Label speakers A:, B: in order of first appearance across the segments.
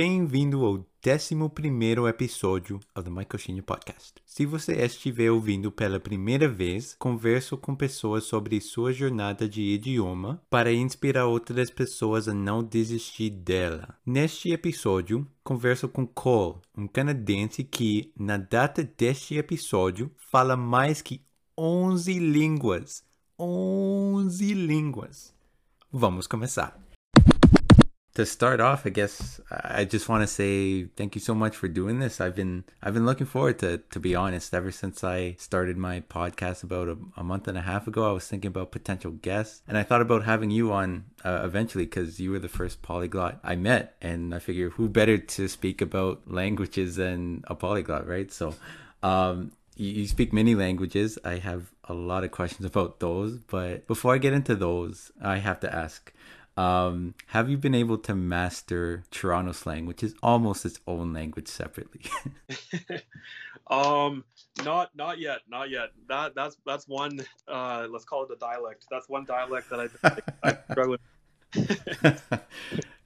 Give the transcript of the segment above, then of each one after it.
A: Bem-vindo ao 11 episódio do Michael Shinha Podcast. Se você estiver ouvindo pela primeira vez, converso com pessoas sobre sua jornada de idioma para inspirar outras pessoas a não desistir dela. Neste episódio, converso com Cole, um canadense que, na data deste episódio, fala mais que 11 línguas. 11 línguas. Vamos começar. To start off, I guess I just want to say thank you so much for doing this. I've been I've been looking forward to to be honest ever since I started my podcast about a, a month and a half ago. I was thinking about potential guests, and I thought about having you on uh, eventually because you were the first polyglot I met, and I figure who better to speak about languages than a polyglot, right? So. Um, you, you speak many languages. I have a lot of questions about those, but before I get into those, I have to ask um, have you been able to master Toronto slang, which is almost its own language separately?
B: um, not not yet, not yet. That that's that's one. Uh, let's call it a dialect. That's one dialect that I I'm struggling.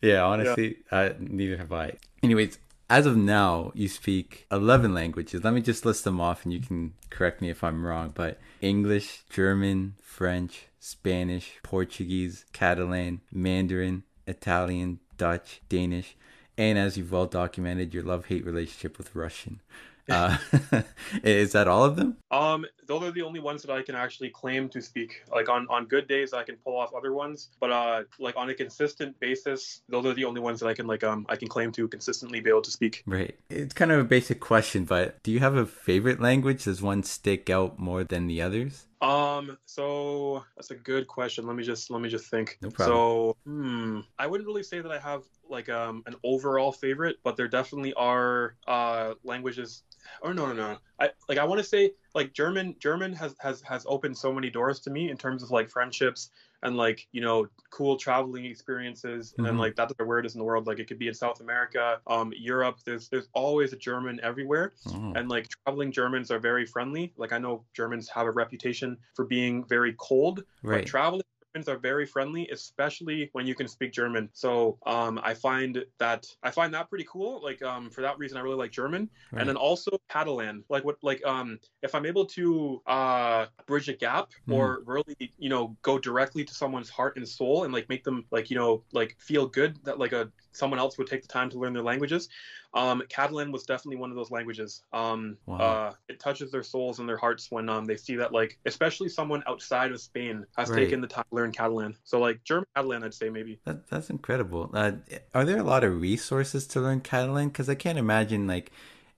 A: yeah, honestly, yeah. Uh, neither have I. Anyways, as of now, you speak 11 languages. Let me just list them off and you can correct me if I'm wrong. But English, German, French, Spanish, Portuguese, Catalan, Mandarin, Italian, Dutch, Danish, and as you've well documented, your love hate relationship with Russian. Uh, is that all of them?
B: Um, those are the only ones that I can actually claim to speak. Like on on good days, I can pull off other ones, but uh, like on a consistent basis, those are the only ones that I can like um I can claim to consistently be able to speak.
A: Right. It's kind of a basic question, but do you have a favorite language? Does one stick out more than the others?
B: Um, so that's a good question. Let me just let me just think. No problem. So, hmm, I wouldn't really say that I have like um an overall favorite, but there definitely are uh languages or no no no i like i want to say like german german has has has opened so many doors to me in terms of like friendships and like you know cool traveling experiences and mm-hmm. then like that's where it is in the world like it could be in south america um europe there's there's always a german everywhere oh. and like traveling germans are very friendly like i know germans have a reputation for being very cold right. but traveling are very friendly, especially when you can speak German. So um, I find that I find that pretty cool. Like um, for that reason, I really like German, right. and then also Catalan. Like what like um, if I'm able to uh, bridge a gap mm. or really you know go directly to someone's heart and soul and like make them like you know like feel good that like a someone else would take the time to learn their languages. Um, Catalan was definitely one of those languages. Um, wow. uh, it touches their souls and their hearts when um, they see that, like, especially someone outside of Spain has right. taken the time to learn Catalan. So, like, German Catalan, I'd say maybe.
A: That, that's incredible. Uh, are there a lot of resources to learn Catalan? Because I can't imagine, like,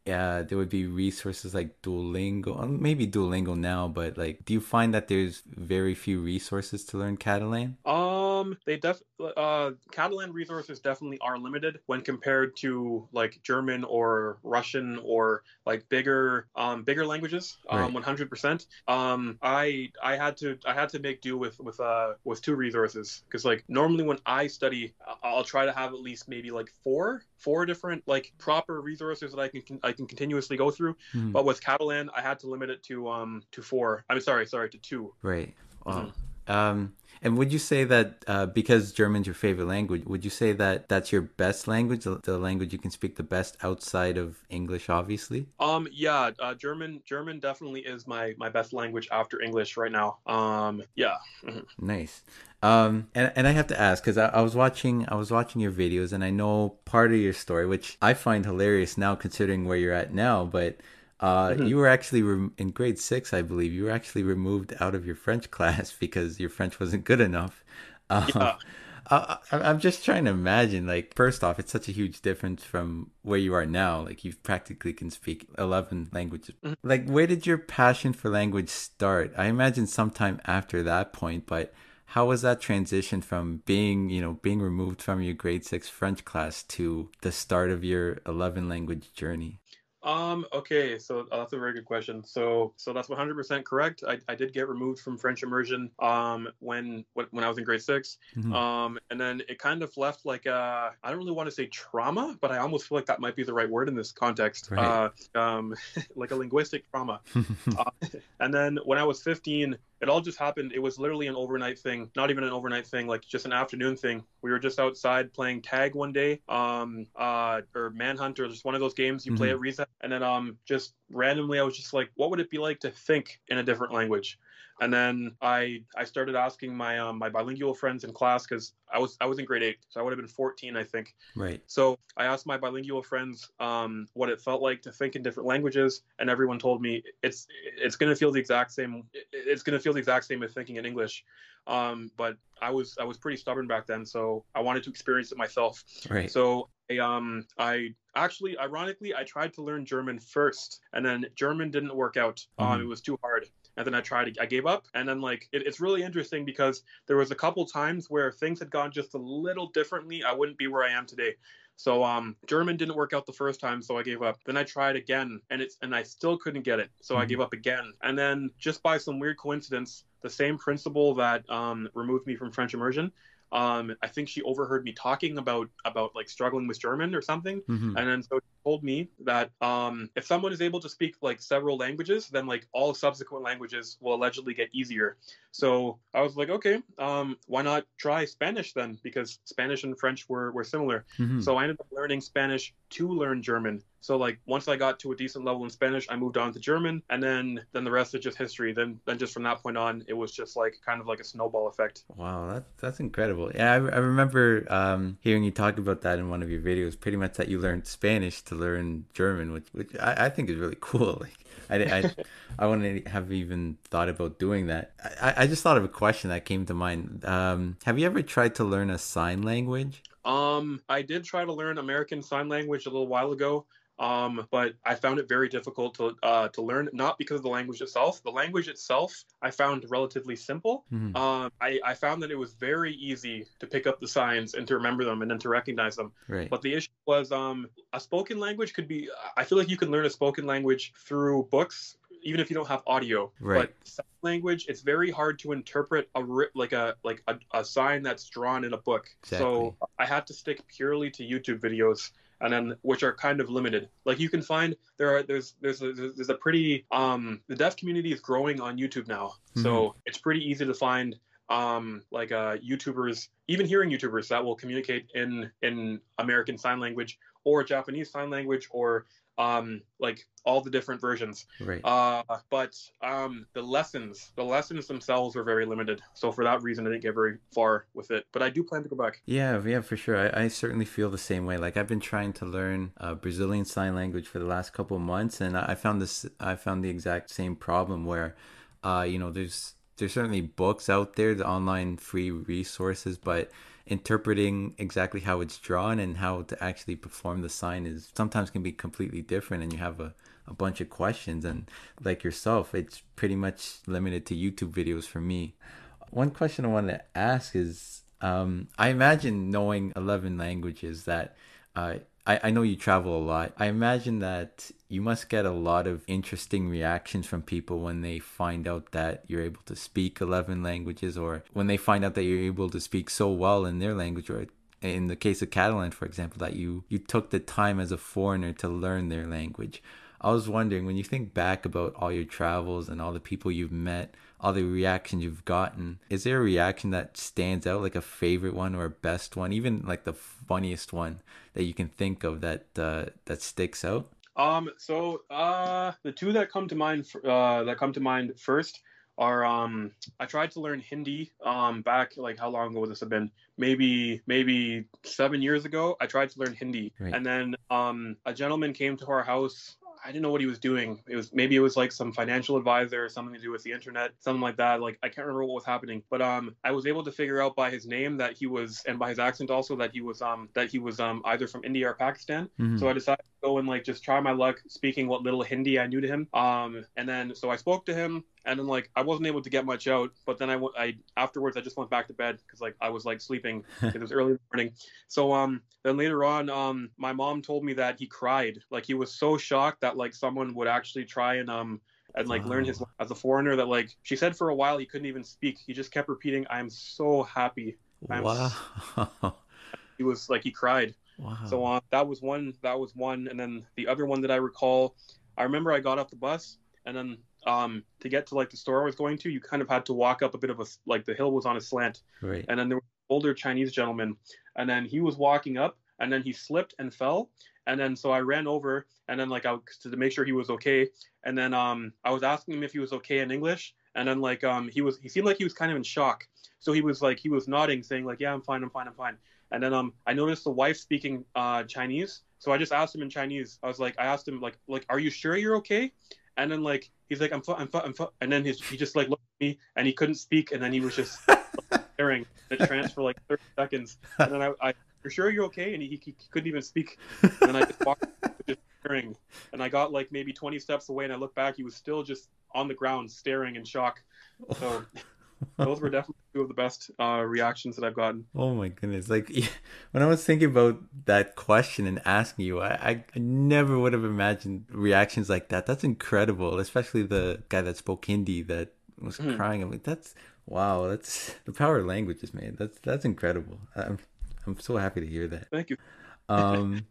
A: yeah, there would be resources like Duolingo, um, maybe Duolingo now, but like, do you find that there's very few resources to learn Catalan?
B: Um, they def uh Catalan resources definitely are limited when compared to like German or Russian or like bigger um bigger languages. Um, one hundred percent. Um, I I had to I had to make do with with uh with two resources because like normally when I study, I'll try to have at least maybe like four four different like proper resources that I can I can continuously go through. Mm. But with Catalan, I had to limit it to um to four. I'm sorry, sorry, to two.
A: Right. Wow. Mm-hmm. Um, and would you say that uh, because German's your favorite language, would you say that that's your best language, the language you can speak the best outside of English, obviously?
B: Um, yeah, uh, German, German definitely is my my best language after English right now. Um, yeah.
A: Mm-hmm. Nice. Um, and, and I have to ask because I, I, was watching I was watching your videos and I know part of your story, which I find hilarious now considering where you're at now. But uh, mm-hmm. you were actually re- in grade six, I believe. You were actually removed out of your French class because your French wasn't good enough. Um, yeah. I, I'm just trying to imagine. Like, first off, it's such a huge difference from where you are now. Like, you practically can speak 11 languages. Mm-hmm. Like, where did your passion for language start? I imagine sometime after that point, but how was that transition from being you know being removed from your grade six french class to the start of your 11 language journey
B: um, okay, so uh, that's a very good question. So, so that's 100% correct. I, I did get removed from French immersion um, when when I was in grade 6 mm-hmm. Um, and then it kind of left like a, I don't really want to say trauma, but I almost feel like that might be the right word in this context. Right. Uh, um, like a linguistic trauma. uh, and then when I was 15, it all just happened. It was literally an overnight thing, not even an overnight thing, like just an afternoon thing. We were just outside playing tag one day, um, uh, or manhunt, or just one of those games you mm-hmm. play at reset, and then um, just randomly, I was just like, what would it be like to think in a different language? And then I I started asking my um, my bilingual friends in class because I was I was in grade eight, so I would have been 14, I think.
A: Right.
B: So I asked my bilingual friends um, what it felt like to think in different languages, and everyone told me it's it's going to feel the exact same. It's going to feel the exact same as thinking in English. Um, but I was I was pretty stubborn back then, so I wanted to experience it myself.
A: Right.
B: So I um I actually ironically I tried to learn German first, and then German didn't work out. Um, mm-hmm. Um, it was too hard and then I tried, I gave up. And then like it, it's really interesting because there was a couple times where things had gone just a little differently. I wouldn't be where I am today. So um, German didn't work out the first time, so I gave up. Then I tried again, and it's and I still couldn't get it, so mm-hmm. I gave up again. And then just by some weird coincidence, the same principal that um, removed me from French immersion um, I think she overheard me talking about about like struggling with German or something, mm-hmm. and then so she told me that um, if someone is able to speak like several languages, then like all subsequent languages will allegedly get easier. So I was like, okay, um, why not try Spanish then? Because Spanish and French were were similar. Mm-hmm. So I ended up learning Spanish to learn German. So like once I got to a decent level in Spanish, I moved on to German, and then then the rest is just history. Then then just from that point on, it was just like kind of like a snowball effect.
A: Wow, that that's incredible. Yeah, I, I remember um, hearing you talk about that in one of your videos. Pretty much that you learned Spanish to learn German, which which I, I think is really cool. Like I I, I wouldn't have even thought about doing that. I I just thought of a question that came to mind. Um, have you ever tried to learn a sign language?
B: Um, I did try to learn American Sign Language a little while ago. Um, but I found it very difficult to uh, to learn, not because of the language itself. The language itself I found relatively simple. Mm-hmm. Um, I, I found that it was very easy to pick up the signs and to remember them and then to recognize them.
A: Right.
B: But the issue was um, a spoken language could be. I feel like you can learn a spoken language through books even if you don't have audio.
A: Right.
B: But sign language, it's very hard to interpret a like a like a, a sign that's drawn in a book. Exactly. So I had to stick purely to YouTube videos and then which are kind of limited. Like you can find there are there's there's a, there's a pretty um the deaf community is growing on YouTube now, mm-hmm. so it's pretty easy to find um like uh YouTubers even hearing YouTubers that will communicate in in American Sign Language or Japanese Sign Language or um, like all the different versions.
A: Right.
B: Uh, but um, the lessons, the lessons themselves were very limited. So for that reason, I didn't get very far with it. But I do plan to go back.
A: Yeah, yeah, for sure. I, I certainly feel the same way. Like I've been trying to learn uh, Brazilian Sign Language for the last couple of months, and I found this. I found the exact same problem where, uh, you know, there's there's certainly books out there, the online free resources, but interpreting exactly how it's drawn and how to actually perform the sign is sometimes can be completely different and you have a, a bunch of questions. And like yourself it's pretty much limited to youtube videos for me. One question i want to ask is um, i imagine knowing 11 languages that uh, I, I know you travel a lot. I imagine that you must get a lot of interesting reactions from people when they find out that you're able to speak 11 languages or when they find out that you're able to speak so well in their language or in the case of Catalan, for example, that you, you took the time as a foreigner to learn their language. I was wondering when you think back about all your travels and all the people you've met, all the reactions you've gotten, is there a reaction that stands out, like a favorite one or a best one, even like the funniest one that you can think of that uh, that sticks out?
B: Um, so uh, the two that come to mind uh, that come to mind first are um I tried to learn Hindi um back like how long ago would this have been? Maybe maybe seven years ago. I tried to learn Hindi, right. and then um a gentleman came to our house I didn't know what he was doing. It was maybe it was like some financial advisor or something to do with the internet, something like that. Like I can't remember what was happening, but um, I was able to figure out by his name that he was, and by his accent also that he was um that he was um either from India or Pakistan. Mm-hmm. So I decided to go and like just try my luck speaking what little Hindi I knew to him. Um, and then so I spoke to him and then like I wasn't able to get much out. But then I, I afterwards I just went back to bed because like I was like sleeping. it was early in the morning. So um then later on um my mom told me that he cried like he was so shocked that like someone would actually try and um and like wow. learn his as a foreigner that like she said for a while he couldn't even speak. He just kept repeating, "I am so happy." I'm
A: wow.
B: So... he was like he cried.
A: Wow.
B: So uh, that was one. That was one, and then the other one that I recall, I remember I got off the bus, and then um to get to like the store I was going to, you kind of had to walk up a bit of a like the hill was on a slant,
A: Right.
B: and then there was an older Chinese gentleman, and then he was walking up, and then he slipped and fell, and then so I ran over, and then like I to make sure he was okay, and then um I was asking him if he was okay in English, and then like um he was he seemed like he was kind of in shock, so he was like he was nodding, saying like yeah I'm fine I'm fine I'm fine, and then um I noticed the wife speaking uh Chinese, so I just asked him in Chinese, I was like I asked him like like are you sure you're okay, and then like he's like I'm fu- I'm fu- I'm fu-, and then his, he just like looked at me and he couldn't speak, and then he was just staring at the trance for like 30 seconds, and then I, I you're sure you're okay, and he, he, he couldn't even speak, and then I just walked just staring, and I got like maybe 20 steps away, and I looked back, he was still just on the ground staring in shock. So those were definitely two of the best uh, reactions that I've gotten.
A: Oh my goodness! Like when I was thinking about that question and asking you, I, I never would have imagined reactions like that. That's incredible, especially the guy that spoke Hindi that was
B: Mhm.
A: crying. I'm like, that's wow. That's the power of languages, man. That's that's incredible. I'm I'm so happy to hear that.
B: Thank you.
A: Um,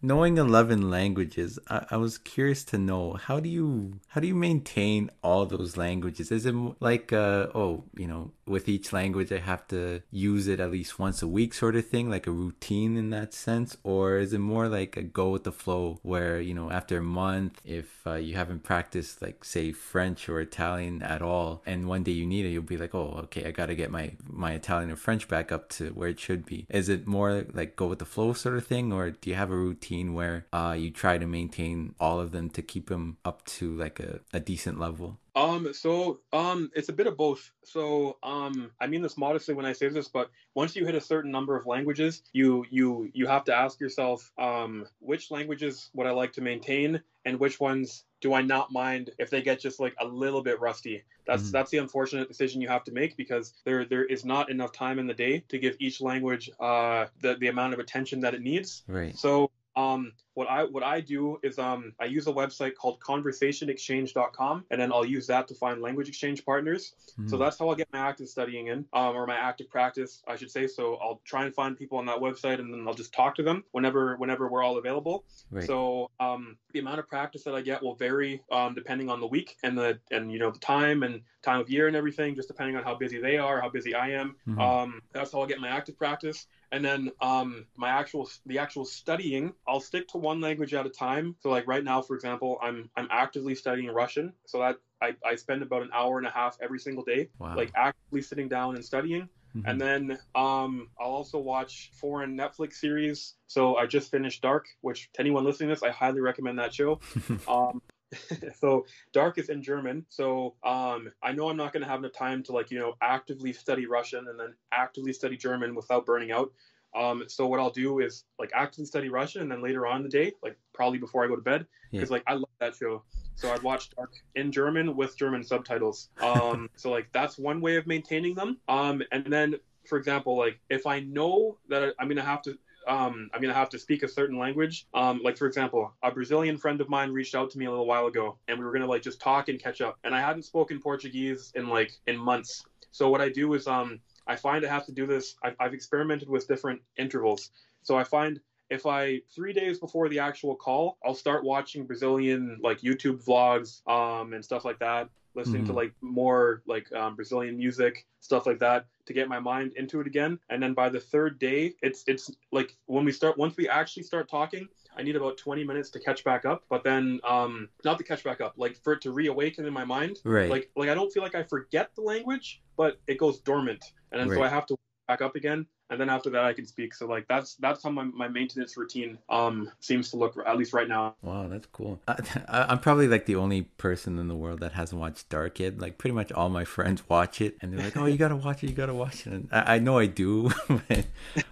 A: knowing 11 languages I, I was curious to know how do you how do you maintain all those languages is it like uh oh you know with each language i have to use it at least once a week sort of thing like a routine in that sense? Or is it more like a go with the flow where you know after a month if uh, you haven't practiced like say french or italian at all and one day you need it you'll be like oh okay i gotta get my my italian or french back up to where it should be. Is it more like go with the flow sort of thing? Or do you have a routine where uh, you try to maintain all of them to keep them up to like a, a decent level
B: Um, so um, it's a bit of both. So um, I mean this modestly when I say this, but once you hit a certain number of languages, you you you have to ask yourself um, which languages would I like to maintain, and which ones do I not mind if they get just like a little bit rusty. That's
A: Mhm.
B: that's the unfortunate decision you have to make because there there is not enough time in the day to give each language uh, the the amount of attention that it needs.
A: right
B: So um, what I what I do is um, I use a website called conversationexchange.com, and then I'll use that to find language exchange partners. So
A: Mhm.
B: that's how I'll get my active studying in, um, or my active practice, I should say. So I'll try and find people on that website, and then I'll just talk to them whenever whenever we're all available.
A: right
B: So um, the amount of practice that I get will vary um, depending on the week and the and you know the time and time of year and everything, just depending on how busy they are, how busy I am.
A: Mhm.
B: Um, that's how I get my active practice. And then um, my actual the actual studying, I'll stick to one language at a time. So like right now, for example, I'm I'm actively studying Russian. So that I, I spend about an hour and a half every single day,
A: wow
B: like actively sitting down and studying.
A: Mhm.
B: And then um, I'll also watch foreign Netflix series. So I just finished Dark, which to anyone listening to this, I highly recommend that show. um, so Dark is in German. So um, I know I'm not going to have enough time to like you know actively study Russian and then actively study German without burning out. Um, so what I'll do is like actively study Russian and then later on in the day, like probably before I go to bed, because
A: Yeah.
B: like I love that show. So I'd watch Dark in German with German subtitles. Um, so like that's one way of maintaining them. Um, and then for example, like if I know that I'm gonna have to um, I'm gonna have to speak a certain language. Um, like for example, a Brazilian friend of mine reached out to me a little while ago, and we were gonna like just talk and catch up. And I hadn't spoken Portuguese in like in months. So what I do is um, I find I have to do this. I've, I've experimented with different intervals. So I find if I three days before the actual call, I'll start watching Brazilian like YouTube vlogs um, and stuff like that, listening to
A: Mhm.
B: like more like um, Brazilian music, stuff like that, to get my mind into it again. And then by the third day, it's it's like when we start once we actually start talking. I need about 20 minutes to catch back up, but then um, not to catch back up, like for it to reawaken in my mind.
A: right
B: Like like I don't feel like I forget the language, but it goes dormant, and then so I have to back up again, and then after that I can speak. So like that's that's how my, my maintenance routine um seems to look at least right now.
A: Wow, that's cool. I, I'm probably like the only person in the world that hasn't watched Dark yet. Like pretty much all my friends watch it, and they're like, "Oh, you gotta watch it, you gotta watch it." And I, I know I do, but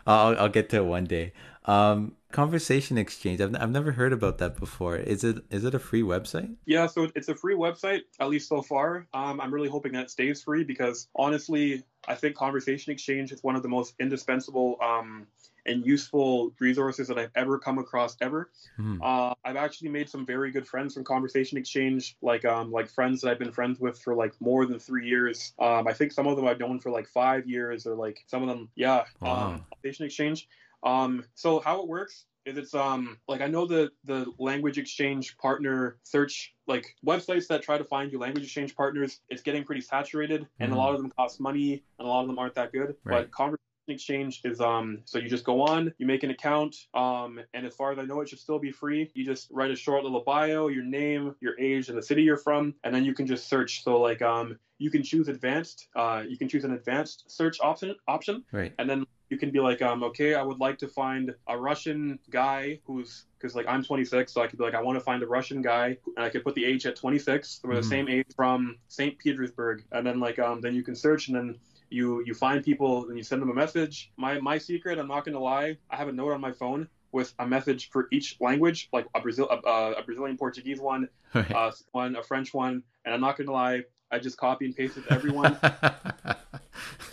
A: I'll I'll get to it one day. Um, Conversation Exchange. I've I've never heard about that before. Is it is it a free website?
B: Yeah, so it's a free website, at least so far. Um, I'm really hoping that stays free because honestly, I think Conversation Exchange is one of the most indispensable um, and useful resources that I've ever come across ever.
A: Hmm.
B: Uh, I've actually made some very good friends from Conversation Exchange, like um, like friends that I've been friends with for like more than three years. Um, I think some of them I've known for like five years, or like some of them, yeah.
A: Wow.
B: Um, Conversation Exchange. Um, so how it works is it's um like I know the the language exchange partner search like websites that try to find you language exchange partners. It's getting pretty saturated, and mm. a lot of them cost money, and a lot of them aren't that good. Right. But conversation exchange is um so you just go on you make an account um and as far as i know it should still be free you just write a short little bio your name your age and the city you're from and then you can just search so like um you can choose advanced uh you can choose an advanced search option option
A: right
B: and then you can be like um okay i would like to find a russian guy who's because like i'm 26 so i could be like i want to find a russian guy and i could put the age at 26 we're mm-hmm. the same age from st petersburg and then like um then you can search and then you you find people and you send them a message. My my secret, I'm not gonna lie, I have a note on my phone with a message for each language, like a Brazil a, a Brazilian Portuguese one, right. uh, one a French one, and I'm not gonna lie, I just copy and paste it to everyone.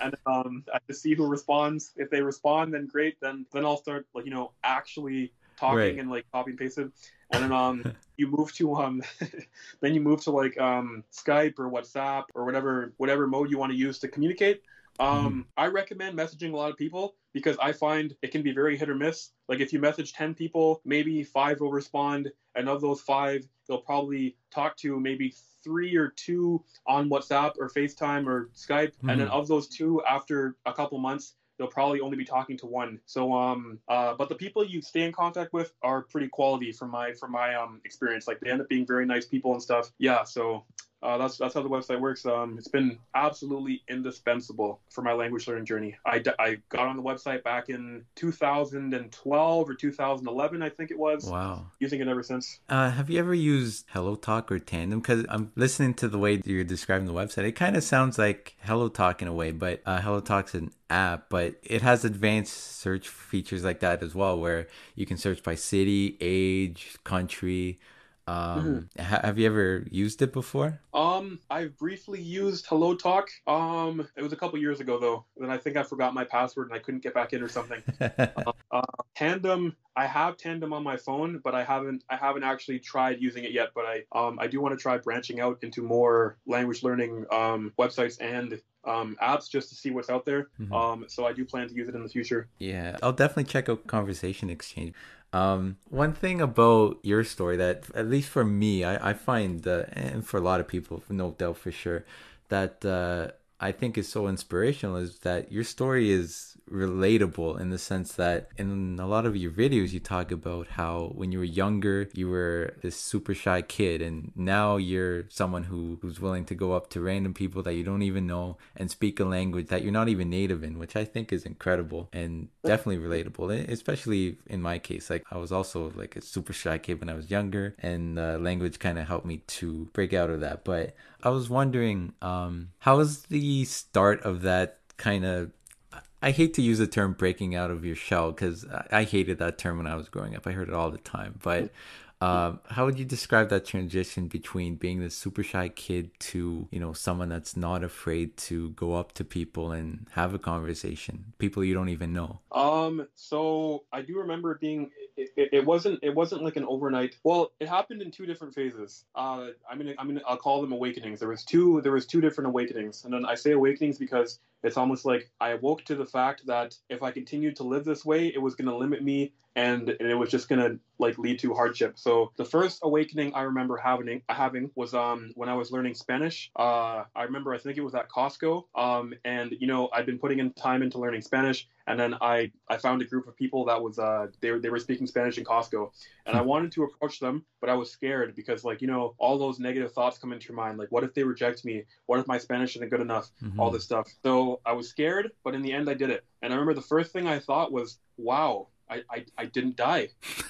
B: and um, I just see who responds. If they respond, then great. Then then I'll start like you know actually talking right. and like copy and paste it and then um you move to um then you move to like um Skype or WhatsApp or whatever whatever mode you want to use to communicate. Um, mm-hmm. I recommend messaging a lot of people because I find it can be very hit or miss. Like if you message 10 people, maybe five will respond, and of those five, they'll probably talk to maybe three or two on WhatsApp or FaceTime or Skype, mm-hmm. and then mm-hmm. of those two, after a couple months, they'll probably only be talking to one. So um uh but the people you stay in contact with are pretty quality from my from my um experience. Like they end up being very nice people and stuff. Yeah, so uh, that's that's how the website works. Um, it's been absolutely indispensable for my language learning journey. I, I got on the website back in 2012 or 2011, I think it was.
A: Wow.
B: Using it ever since.
A: Uh, have you ever used HelloTalk or Tandem? Because I'm listening to the way you're describing the website. It kind of sounds like HelloTalk in a way, but uh, HelloTalk's an app, but it has advanced search features like that as well, where you can search by city, age, country um, mm-hmm. ha- have you ever used it before?
B: Um, I've briefly used HelloTalk. Um, it was a couple years ago though. Then I think I forgot my password and I couldn't get back in or something. uh, uh, Tandem, I have Tandem on my phone, but I haven't I haven't actually tried using it yet. But I um I do want to try branching out into more language learning um websites and um, apps just to see what's out there. Mm-hmm. Um, so I do plan to use it in the future.
A: Yeah, I'll definitely check out Conversation Exchange. Um, one thing about your story that, at least for me, I, I find, uh, and for a lot of people, no doubt for sure, that uh, I think is so inspirational is that your story is relatable in the sense that in a lot of your videos you talk about how when you were younger you were this super shy kid and now you're someone who who's willing to go up to random people that you don't even know and speak a language that you're not even native in which I think is incredible and definitely relatable especially in my case. Like I was also like a super shy kid when I was younger and uh, language kind of helped me to break out of that. But I was wondering um how was the start of that kind of I hate to use the term breaking out of your shell because I hated that term when I was growing up. I heard it all the time. But uh, how would you describe that transition between being this super shy kid to, you know, someone that's not afraid to go up to people and have a conversation, people you don't even know?
B: Um, so I do remember being it, it, wasn't it wasn't like an overnight. Well, it happened in two different phases. Uh, I mean, I mean, I'll call them awakenings. There was two there was two different awakenings, and then I say awakenings because it's almost like I awoke to the fact that if I continued to live this way, it was going to limit me and, and it was just going to like lead to hardship. So the first awakening I remember having having was um when I was learning Spanish. Uh, I remember I think it was at Costco. Um, and you know I'd been putting in time into learning Spanish, and then I I found a group of people that was uh they they were speaking Spanish in Costco, and I wanted to approach them, but I was scared because like you know all those negative thoughts come into your mind, like what if they reject me? What if my Spanish isn't good enough? Mm-hmm. All this stuff. So I was scared, but in the end I did it. And I remember the first thing I thought was, wow, I I, I didn't die.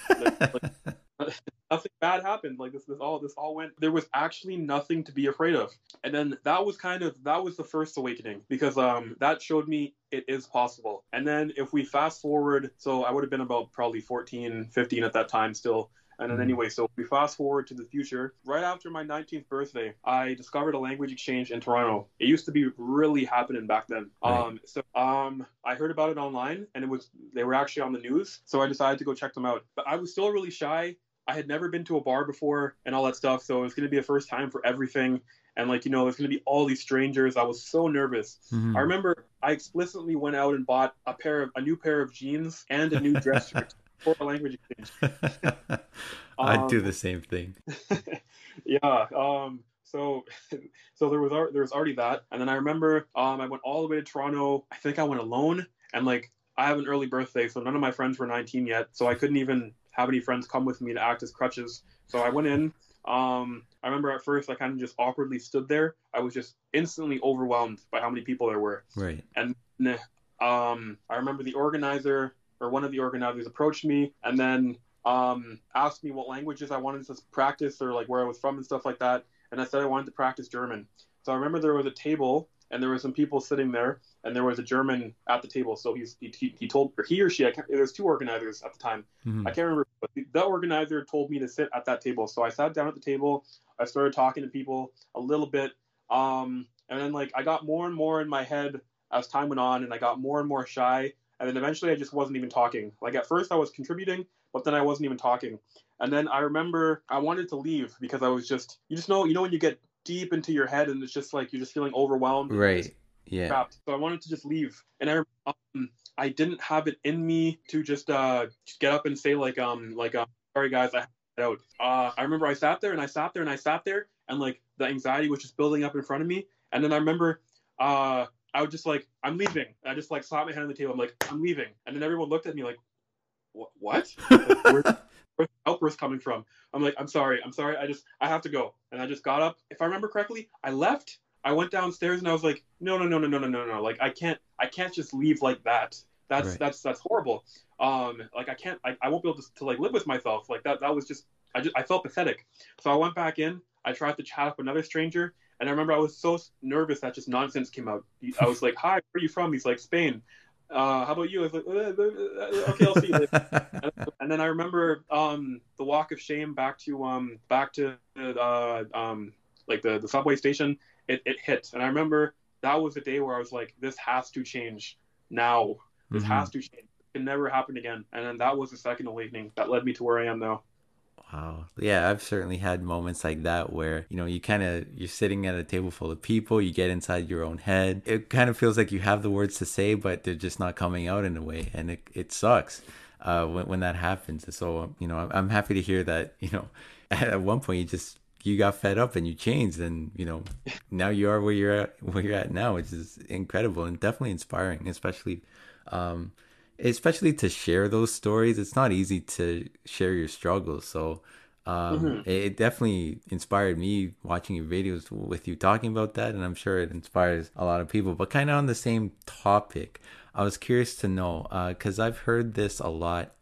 B: like, like, nothing bad happened. Like this, this all this all went. There was actually nothing to be afraid of. And then that was kind of that was the first awakening because um that showed me it is possible. And then if we fast forward, so I would have been about probably 14, 15 at that time still. And then, mm-hmm. anyway, so we fast forward to the future. Right after my 19th birthday, I discovered a language exchange in Toronto. It used to be really happening back then. Right. Um, so um, I heard about it online, and it was they were actually on the news. So I decided to go check them out. But I was still really shy. I had never been to a bar before and all that stuff, so it was going to be a first time for everything. And like you know, there's going to be all these strangers. I was so nervous. Mm-hmm. I remember I explicitly went out and bought a pair of a new pair of jeans and a new dress shirt for a language exchange.
A: I do um, the same thing.
B: yeah. Um, so, so there was there was already that, and then I remember um, I went all the way to Toronto. I think I went alone, and like I have an early birthday, so none of my friends were 19 yet, so I couldn't even have any friends come with me to act as crutches. So I went in. Um, I remember at first I kind of just awkwardly stood there. I was just instantly overwhelmed by how many people there were.
A: Right.
B: And um, I remember the organizer or one of the organizers approached me and then um, asked me what languages I wanted to practice or like where I was from and stuff like that. And I said I wanted to practice German. So I remember there was a table and there were some people sitting there, and there was a German at the table. So he's he, he told or he or she. I can't, there's two organizers at the time. Mm-hmm. I can't remember, but the, the organizer told me to sit at that table. So I sat down at the table. I started talking to people a little bit, um, and then like I got more and more in my head as time went on, and I got more and more shy. And then eventually, I just wasn't even talking. Like at first, I was contributing, but then I wasn't even talking. And then I remember I wanted to leave because I was just, you just know, you know, when you get deep into your head and it's just like you're just feeling overwhelmed.
A: Right. Yeah. Trapped.
B: So I wanted to just leave, and I um, I didn't have it in me to just uh just get up and say like um like um sorry guys I out. Uh, I remember I sat there and I sat there and I sat there and like the anxiety was just building up in front of me, and then I remember uh I was just like I'm leaving. I just like slapped my hand on the table. I'm like I'm leaving, and then everyone looked at me like what? Like, outburst coming from? I'm like, I'm sorry, I'm sorry, I just I have to go. And I just got up. If I remember correctly, I left. I went downstairs and I was like, no, no, no, no, no, no, no, no. Like I can't I can't just leave like that. That's right. that's that's horrible. Um, like I can't I, I won't be able to, to like live with myself. Like that that was just I just I felt pathetic. So I went back in. I tried to chat up another stranger, and I remember I was so nervous that just nonsense came out. I was like, "Hi, where are you from?" He's like, "Spain." uh, how about you? I was like, uh, uh, uh okay, I'll see you. and, and then I remember um, the walk of shame back to um, back to uh, um, like the, the subway station. It, it hit, and I remember that was the day where I was like, this has to change now. This mm-hmm. has to change. It can never happen again. And then that was the second awakening that led me to where I am now.
A: Wow. Yeah, I've certainly had moments like that where, you know, you kind of you're sitting at a table full of people, you get inside your own head. It kind of feels like you have the words to say, but they're just not coming out in a way, and it it sucks uh, when when that happens. So, you know, I'm happy to hear that, you know, at one point you just you got fed up and you changed and you know now you are where you're at where you're at now which is incredible and definitely inspiring especially um especially to share those stories. It's not easy to share your struggles. So um, mm-hmm. it, definitely inspired me watching your videos with you talking about that, and I'm sure it inspires a lot of people. But kind of on the same topic, I was curious to know because uh, I've heard this a lot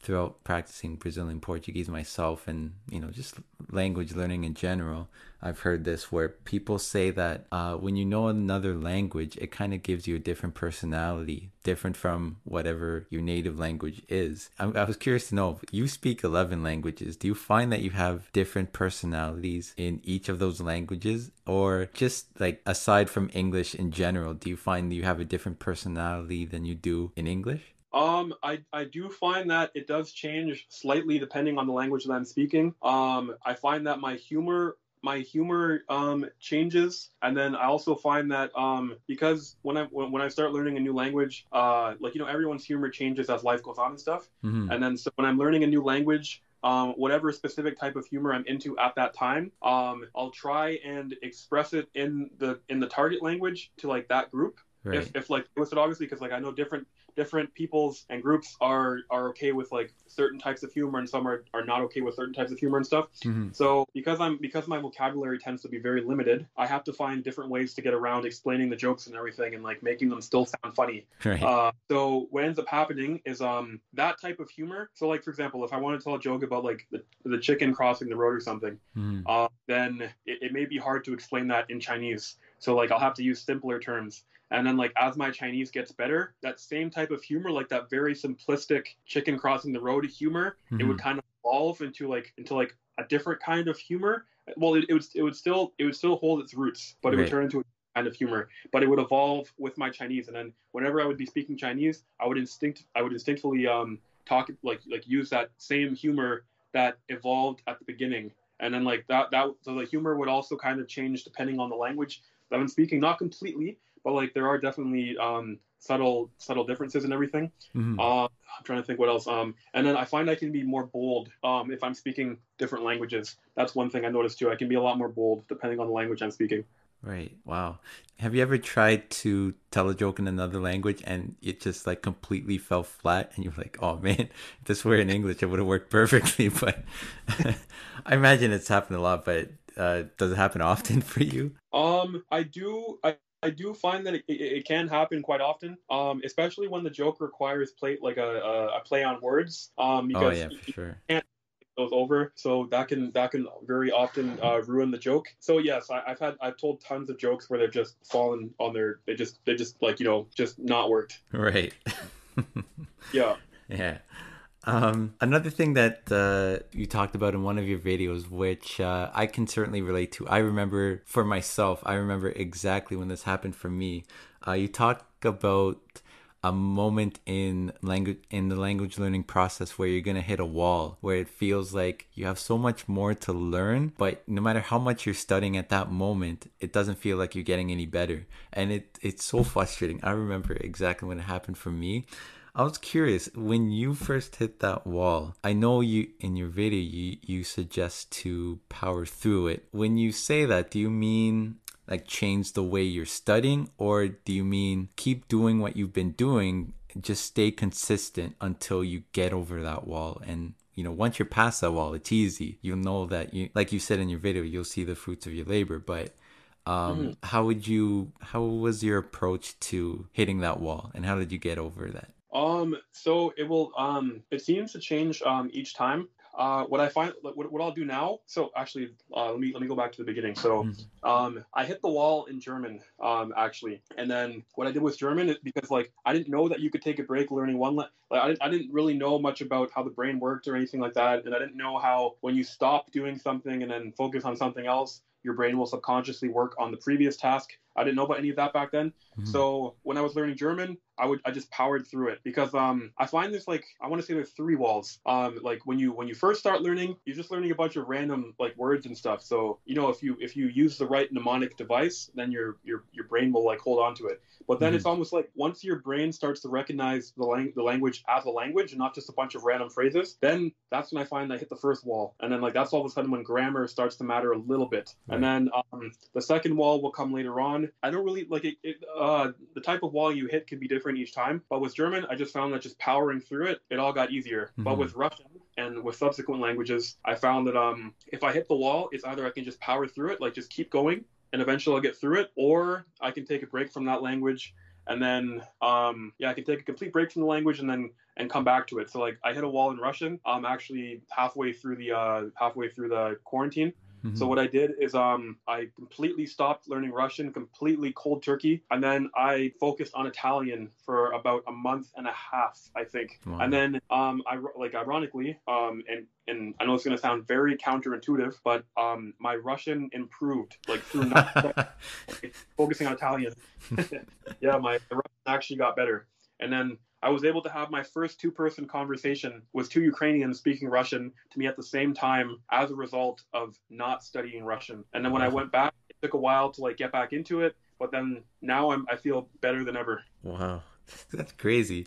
A: throughout practicing Brazilian Portuguese myself and, you know, just language learning in general. I've heard this where people say that uh, when you know another language, it kind of gives you a different personality, different from whatever your native language is. I, I was curious to know you speak 11 languages. Do you find that you have different personalities in each of those languages? Or just like aside from English in general, do you find you have a different personality than you do in English?
B: Um, I, I do find that it does change slightly depending on the language that I'm speaking. Um, I find that my humor my humor um, changes and then i also find that um, because when i when, when, i start learning a new language uh, like you know everyone's humor changes as life goes on and stuff mm-hmm. and then so when i'm learning a new language um, whatever specific type of humor i'm into at that time um, i'll try and express it in the in the target language to like that group Right. If, if like listed obviously because like I know different different peoples and groups are are okay with like certain types of humor and some are, are not okay with certain types of humor and stuff mm-hmm. so because i'm because my vocabulary tends to be very limited i have to find different ways to get around explaining the jokes and everything and like making them still sound funny right. uh, so what ends up happening is um that type of humor so like for example if i want to tell a joke about like the, the chicken crossing the road or something mm. uh, then it, it may be hard to explain that in chinese so like i'll have to use simpler terms and then like as my Chinese gets better, that same type of humor, like that very simplistic chicken crossing the road humor, mm-hmm. it would mm-hmm. kind of evolve into like into like a different kind of humor. Well, it, it would it would still it would still hold its roots, but it right. would turn into a kind of humor. But it would evolve with my Chinese, and then whenever I would be speaking Chinese, I would instinct I would instinctively um talk like like use that same humor that evolved at the beginning, and then like that that so the humor would also kind of change depending on the language that I'm speaking. Not completely, but like there are definitely um, subtle subtle differences and everything. Mm-hmm. Uh, I'm trying to think what else. Um, and then I find I can be more bold um, if I'm speaking different languages. That's one thing I noticed too. I can be a lot more bold depending on the language I'm speaking.
A: Right. Wow. Have you ever tried to tell a joke in another language and it just like completely fell flat and you're like, oh man, if this were in English, it would have worked perfectly. But I imagine it's happened a lot, but uh, does it happen often for you?
B: Um, I do. I I do find that it, it, it, can happen quite often, um, especially when the joke requires play like a, a, a play on words. Um, oh, because oh yeah, for sure. can't those over, so that can that can very often uh, ruin the joke. So yes, I, have had I've told tons of jokes where they've just fallen on their they just they just like you know just not worked.
A: Right.
B: yeah.
A: Yeah. Um, another thing that uh, you talked about in one of your videos, which uh, I can certainly relate to, I remember for myself, I remember exactly when this happened for me. Uh, you talk about a moment in language in the language learning process where you're going to hit a wall where it feels like you have so much more to learn but no matter how much you're studying at that moment it doesn't feel like you're getting any better. And it it's so frustrating. I remember exactly when it happened for me I was curious when you first hit that wall. I know you in your video you you suggest to power through it. When you say that, do you mean like change the way you're studying or do you mean keep doing what you've been doing, just stay consistent until you get over that wall and you know, once you're past that wall, it's easy. You'll know that you, like you said in your video, you'll see the fruits of your labor. But um, mm-hmm. how would you? How was your approach to hitting that wall, and how did you get over that?
B: Um, so it will um it seems to change um each time. Uh, what I find, what, what I'll do now. So actually, uh, let me let me go back to the beginning. So, mm-hmm. um, I hit the wall in German, um, actually, and then what I did with German is because like I didn't know that you could take a break learning one. Le- like I didn't, I didn't really know much about how the brain worked or anything like that, and I didn't know how when you stop doing something and then focus on something else, your brain will subconsciously work on the previous task. I didn't know about any of that back then. Mm-hmm. So when I was learning German, I would I just powered through it because um I find this like I want to say there's three walls. Um like when you when you first start learning, you're just learning a bunch of random like words and stuff. So you know if you if you use the right mnemonic device, then your your your brain will like hold on to it. But then mm-hmm. it's almost like once your brain starts to recognize the, lang- the language as a language and not just a bunch of random phrases, then that's when I find I hit the first wall. And then like that's all of a sudden when grammar starts to matter a little bit. Right. And then um, the second wall will come later on. I don't really like it, it uh, the type of wall you hit can be different each time. But with German, I just found that just powering through it, it all got easier. Mm-hmm. But with Russian and with subsequent languages, I found that um, if I hit the wall, it's either I can just power through it, like just keep going, and eventually I'll get through it, or I can take a break from that language and then um, yeah, I can take a complete break from the language and then and come back to it. So like I hit a wall in Russian. I'm actually halfway through the uh, halfway through the quarantine. Mm-hmm. So what I did is um, I completely stopped learning Russian, completely cold turkey, and then I focused on Italian for about a month and a half, I think. Wow. And then um, I like ironically, um, and and I know it's going to sound very counterintuitive, but um, my Russian improved like through not focusing on Italian. yeah, my Russian actually got better, and then I was able to have my first two person conversation with two Ukrainians speaking Russian to me at the same time as a result of not studying Russian. And then when I went back, it took a while to like get back into it, but then now I'm I feel better than ever.
A: Wow. That's crazy.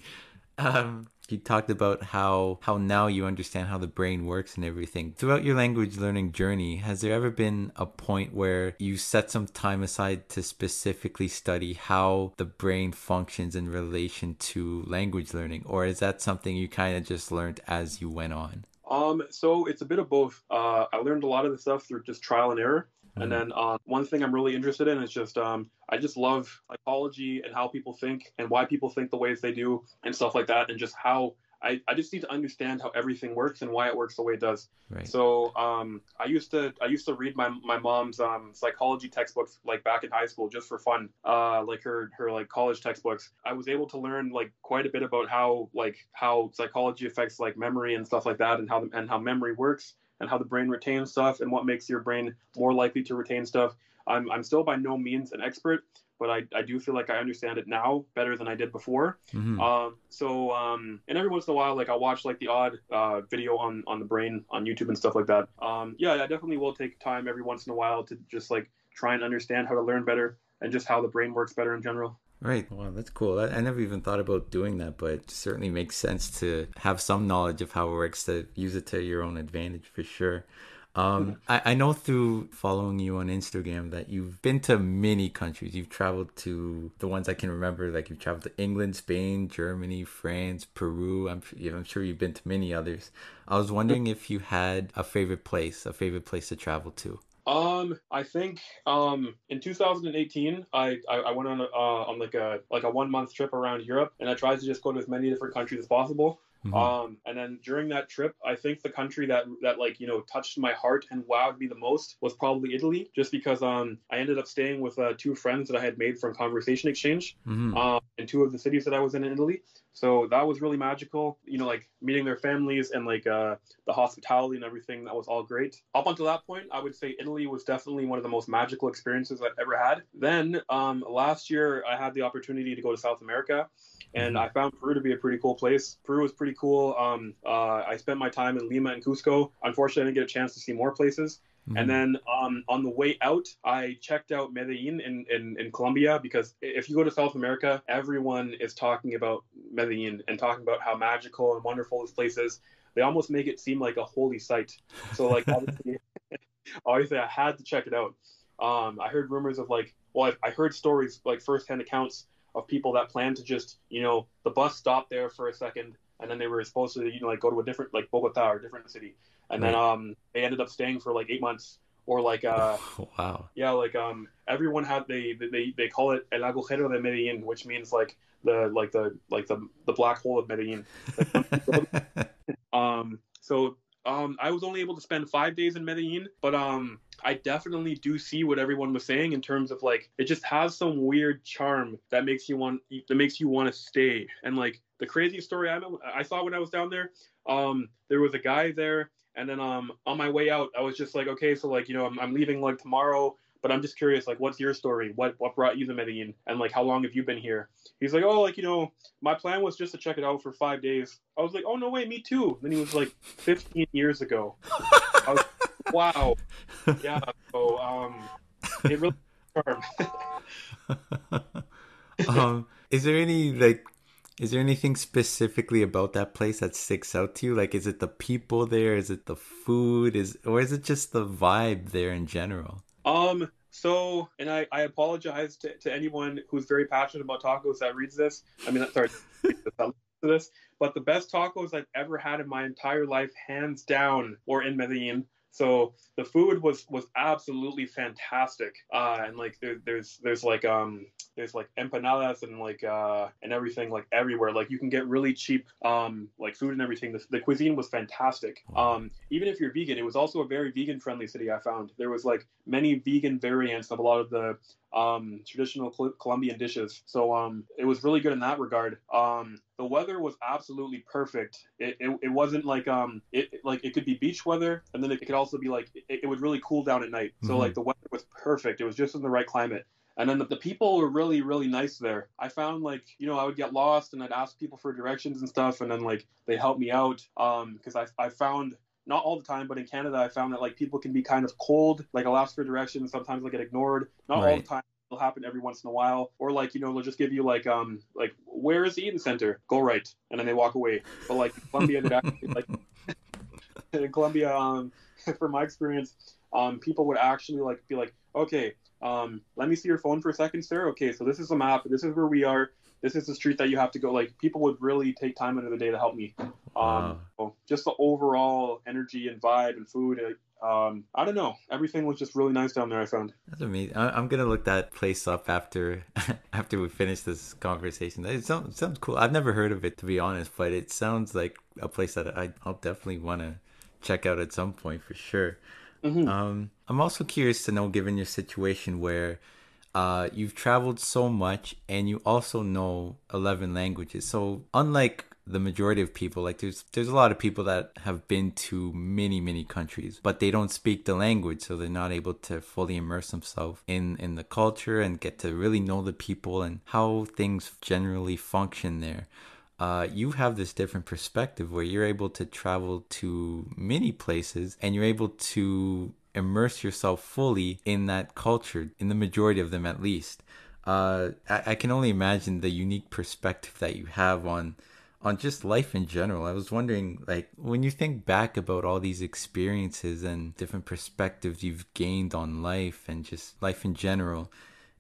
A: Um, you talked about how how now you understand how the brain works and everything. Throughout your language learning journey, has there ever been a point where you set some time aside to specifically study how the brain functions in relation to language learning, or is that something you kind of just learned as you went on?
B: Um, so it's a bit of both. Uh, I learned a lot of the stuff through just trial and error. Mm-hmm. And then uh, one thing I'm really interested in is just um, I just love psychology and how people think and why people think the ways they do and stuff like that, and just how I, I just need to understand how everything works and why it works the way it does. Right. So um, I used to I used to read my, my mom's um, psychology textbooks like back in high school just for fun, uh, like her her like college textbooks. I was able to learn like quite a bit about how like how psychology affects like memory and stuff like that, and how the, and how memory works and how the brain retains stuff and what makes your brain more likely to retain stuff. I'm, I'm still by no means an expert, but I, I do feel like I understand it now better than I did before. Mm-hmm. Um, so, um, and every once in a while, like I'll watch like the odd uh, video on, on the brain on YouTube and stuff like that. Um, yeah, I definitely will take time every once in a while to just like try and understand how to learn better and just how the brain works better in general.
A: Right. Wow, that's cool. I, I, never even thought about doing that, but it certainly makes sense to have some knowledge of how it works to use it to your own advantage for sure. Um, I, I know through following you on Instagram that you've been to many countries. You've traveled to the ones I can remember, like you've traveled to England, Spain, Germany, France, Peru. I'm, I'm sure you've been to many others. I was wondering if you had a favorite place, a favorite place to travel to.
B: Um, I think um in 2018, I I, I went on a, uh, on like a like a one month trip around Europe, and I tried to just go to as many different countries as possible. Mm-hmm. Um, and then during that trip, I think the country that that like you know touched my heart and wowed me the most was probably Italy, just because um I ended up staying with uh, two friends that I had made from conversation exchange, mm-hmm. um, in two of the cities that I was in in Italy. So that was really magical. You know, like meeting their families and like uh, the hospitality and everything. That was all great. Up until that point, I would say Italy was definitely one of the most magical experiences I've ever had. Then um, last year, I had the opportunity to go to South America and mm-hmm. I found Peru to be a pretty cool place. Peru was pretty cool. Um, uh, I spent my time in Lima and Cusco. Unfortunately, I didn't get a chance to see more places. Mm-hmm. And then um, on the way out, I checked out Medellin in, in, in Colombia because if you go to South America, everyone is talking about Medellin and talking about how magical and wonderful this place is. They almost make it seem like a holy site. So like obviously, obviously I had to check it out. Um, I heard rumors of like, well, I, I heard stories like firsthand accounts of people that planned to just, you know, the bus stopped there for a second and then they were supposed to, you know, like go to a different, like Bogota or a different city. And right. then um, they ended up staying for like eight months or like, uh,
A: oh, wow.
B: Yeah, like um, everyone had, they, they, they call it El Agujero de Medellin, which means like the, like the, like the, the black hole of Medellin. um, so um, I was only able to spend five days in Medellin, but um, I definitely do see what everyone was saying in terms of like it just has some weird charm that makes you want that makes you want to stay. And like the craziest story I I saw when I was down there, um, there was a guy there, and then um on my way out, I was just like, okay, so like you know I'm, I'm leaving like tomorrow. But I'm just curious, like, what's your story? What what brought you to Medellin? And like, how long have you been here? He's like, oh, like you know, my plan was just to check it out for five days. I was like, oh no way, me too. Then he was like, 15 years ago. Was, wow. Yeah. So um, it really
A: um, is there any like is there anything specifically about that place that sticks out to you? Like, is it the people there? Is it the food? Is or is it just the vibe there in general?
B: Um. So, and I, I apologize to, to anyone who's very passionate about tacos that reads this. I mean, sorry, to this. But the best tacos I've ever had in my entire life, hands down, were in Medellin. So the food was was absolutely fantastic, uh, and like there, there's there's like um there's like empanadas and like uh and everything like everywhere. Like you can get really cheap um like food and everything. The, the cuisine was fantastic. Um, even if you're vegan, it was also a very vegan friendly city. I found there was like many vegan variants of a lot of the um, traditional Colombian dishes. So um, it was really good in that regard. Um, the weather was absolutely perfect. It, it, it wasn't like um it like it could be beach weather, and then it could also be like it, it would really cool down at night. So mm-hmm. like the weather was perfect. It was just in the right climate. And then the, the, people were really, really nice there. I found like, you know, I would get lost and I'd ask people for directions and stuff. And then like they helped me out. Um, cause I, I found not all the time, but in Canada, I found that like people can be kind of cold. Like I'll ask for directions, sometimes they'll get ignored. Not right. all the time. It'll happen every once in a while, or like you know they'll just give you like um like where is the Eaton Center? Go right, and then they walk away. But like actually, like in Colombia, um, from my experience, um, people would actually like be like, okay, um, let me see your phone for a second, sir. Okay, so this is the map. This is where we are this is the street that you have to go. Like people would really take time out of the day to help me. Um, wow. so just the overall energy and vibe and food. Um, I don't know. Everything was just really nice down there. I found.
A: That's amazing. I- am gonna look that place up after after we finish this conversation. It sounds sounds cool. I've never heard of it to be honest, but it sounds like a place that I, I'll definitely want to check out at some point for sure. Mm-hmm. Um, I'm also curious to know, given your situation where uh, you've traveled so much and you also know 11 languages. So, unlike the majority of people, like there's there's a lot of people that have been to many many countries, but they don't speak the language, so they're not able to fully immerse themselves in in the culture and get to really know the people and how things generally function there. Uh, you have this different perspective where you're able to travel to many places and you're able to immerse yourself fully in that culture, in the majority of them at least. uh, I, I can only imagine the unique perspective that you have on on just life in general. I was wondering, like, when you think back about all these experiences and different perspectives you've gained on life and just life in general,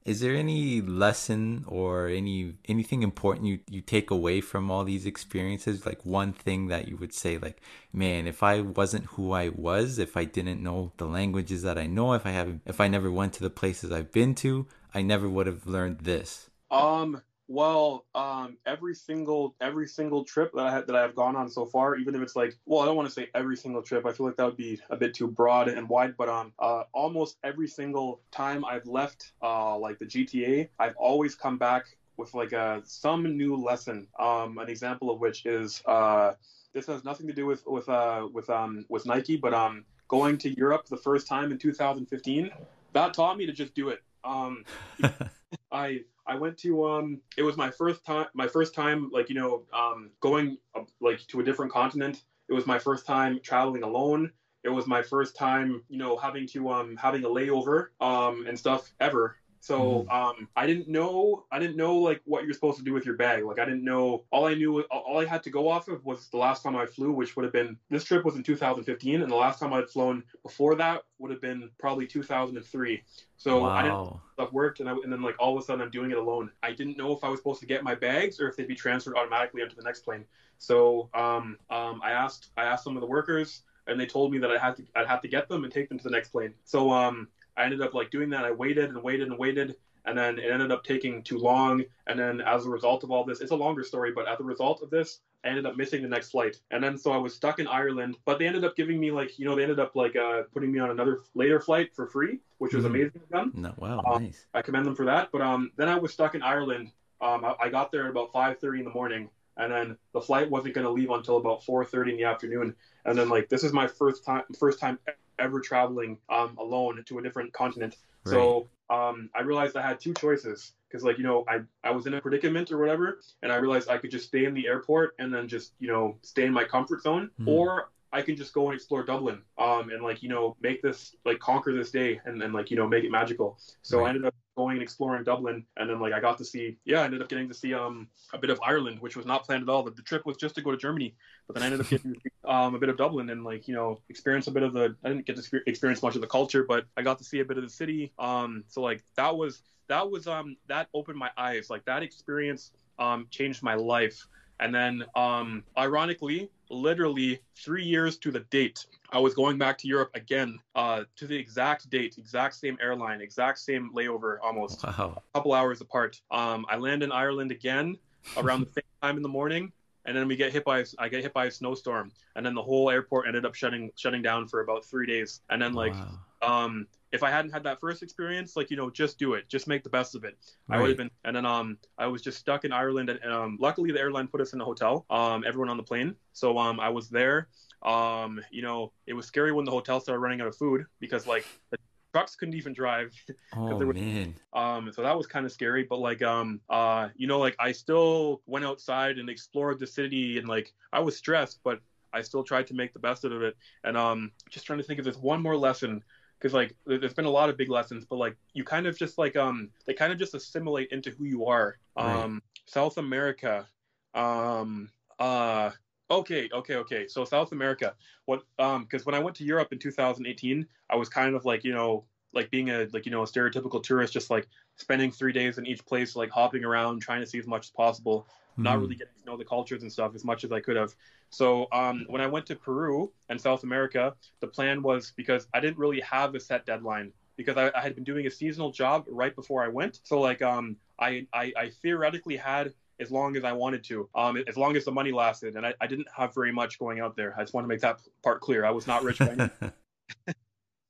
A: is there any lesson or any anything important you, you take away from all these experiences? Like one thing that you would say, like, man, if I wasn't who I was, if I didn't know the languages that I know, if I haven't if I never went to the places I've been to, I never would have learned this.
B: Um well, um, every single every single trip that I had that I have gone on so far, even if it's like, well, I don't want to say every single trip. I feel like that would be a bit too broad and wide. But um, uh, almost every single time I've left, uh, like the GTA, I've always come back with like a some new lesson. Um, an example of which is uh, this has nothing to do with with uh with um with Nike, but um going to Europe the first time in 2015, that taught me to just do it. Um, I I went to um it was my first time my first time like you know um going uh, like to a different continent. It was my first time traveling alone. It was my first time you know having to um having a layover um and stuff ever. So mm-hmm. um, I didn't know I didn't know like what you're supposed to do with your bag. Like I didn't know. All I knew all I had to go off of was the last time I flew, which would have been this trip was in 2015, and the last time I'd flown before that would have been probably 2003. So wow. I didn't stuff worked, and, I, and then like all of a sudden I'm doing it alone. I didn't know if I was supposed to get my bags or if they'd be transferred automatically onto the next plane. So um, um, I asked I asked some of the workers and they told me that I had to I'd have to get them and take them to the next plane. So um, I ended up like doing that. I waited and waited and waited, and then it ended up taking too long. And then as a result of all this, it's a longer story, but as a result of this, I ended up missing the next flight. And then so I was stuck in Ireland, but they ended up giving me like, you know, they ended up like uh, putting me on another later flight for free, which was mm. amazing of them.
A: No, wow,
B: um,
A: nice.
B: I commend them for that. But um, then I was stuck in Ireland. Um, I, I got there at about 5:30 in the morning, and then the flight wasn't going to leave until about 4:30 in the afternoon. And then like this is my first time, first time ever traveling um, alone to a different continent. Right. So um, I realized I had two choices because, like, you know, I, I was in a predicament or whatever, and I realized I could just stay in the airport and then just, you know, stay in my comfort zone, mm. or I can just go and explore Dublin, um, and like you know make this like conquer this day and then like you know make it magical. So right. I ended up going and exploring Dublin, and then like I got to see yeah I ended up getting to see um a bit of Ireland, which was not planned at all. The, the trip was just to go to Germany, but then I ended up getting um a bit of Dublin and like you know experience a bit of the I didn't get to experience much of the culture, but I got to see a bit of the city. Um, so like that was that was um that opened my eyes. Like that experience um changed my life. And then, um, ironically, literally three years to the date, I was going back to Europe again, uh, to the exact date, exact same airline, exact same layover, almost wow. a couple hours apart. Um, I land in Ireland again around the same time in the morning, and then we get hit by I get hit by a snowstorm, and then the whole airport ended up shutting shutting down for about three days, and then like. Wow. Um, if I hadn't had that first experience, like you know, just do it, just make the best of it. Right. I would have been, and then um, I was just stuck in Ireland, and um, luckily the airline put us in a hotel, um, everyone on the plane. So um, I was there. Um, you know, it was scary when the hotel started running out of food because like the trucks couldn't even drive.
A: Oh were, man.
B: Um, so that was kind of scary, but like um, uh, you know, like I still went outside and explored the city, and like I was stressed, but I still tried to make the best of it. And um, just trying to think if there's one more lesson because like there's been a lot of big lessons but like you kind of just like um they kind of just assimilate into who you are um right. south america um uh okay okay okay so south america what um because when i went to europe in 2018 i was kind of like you know like being a like you know a stereotypical tourist just like spending three days in each place like hopping around trying to see as much as possible. Not really getting to know the cultures and stuff as much as i could have so um, when I went to Peru and South America, the plan was because I didn't really have a set deadline because I, I had been doing a seasonal job right before I went. So like um, I, I, I theoretically had as long as I wanted to, um, as long as the money lasted, and I, I didn't have very much going out there. I just want to make that part clear. I was not rich.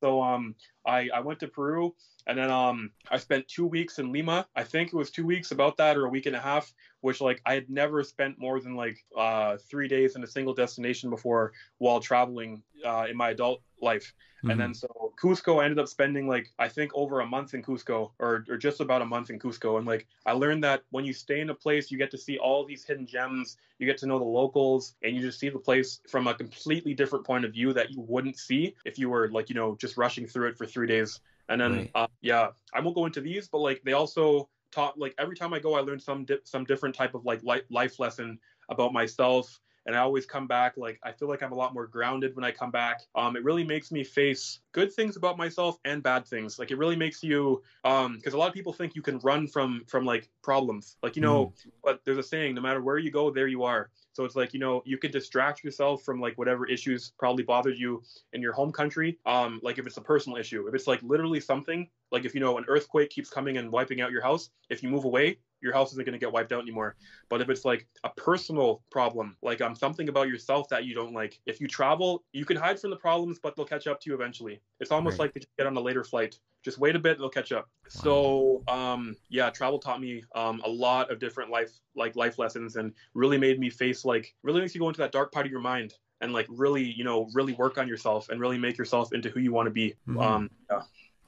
B: so um, I, I went to Peru and then um, I spent two weeks in Lima. I think it was two weeks, about that, or a week and a half, which like I had never spent more than like uh, three days in a single destination before while traveling uh, in my adult life. Mm-hmm. And then so Cusco, I ended up spending like I think over a month in Cusco, or or just about a month in Cusco. And like I learned that when you stay in a place, you get to see all these hidden gems. You get to know the locals, and you just see the place from a completely different point of view that you wouldn't see if you were like you know just rushing through it for three days. And then, right. uh, yeah, I won't go into these, but like they also taught like every time I go, I learn some di- some different type of like life, life lesson about myself and I always come back like I feel like I'm a lot more grounded when I come back. Um, it really makes me face good things about myself and bad things. Like it really makes you um because a lot of people think you can run from from like problems. Like you know, mm. but there's a saying, no matter where you go, there you are. So it's like, you know, you can distract yourself from like whatever issues probably bothered you in your home country. Um, like if it's a personal issue, if it's like literally something, like if you know an earthquake keeps coming and wiping out your house, if you move away, your house isn't going to get wiped out anymore. But if it's like a personal problem, like um something about yourself that you don't like, if you travel, you can hide from the problems, but they'll catch up to you eventually. It's almost right. like they get on a later flight. Just wait a bit, they'll catch up. Wow. So um yeah, travel taught me um a lot of different life like life lessons and really made me face like really makes you go into that dark part of your mind and like really you know really work on yourself and really make yourself into who you want to be. Mm-hmm. Um yeah.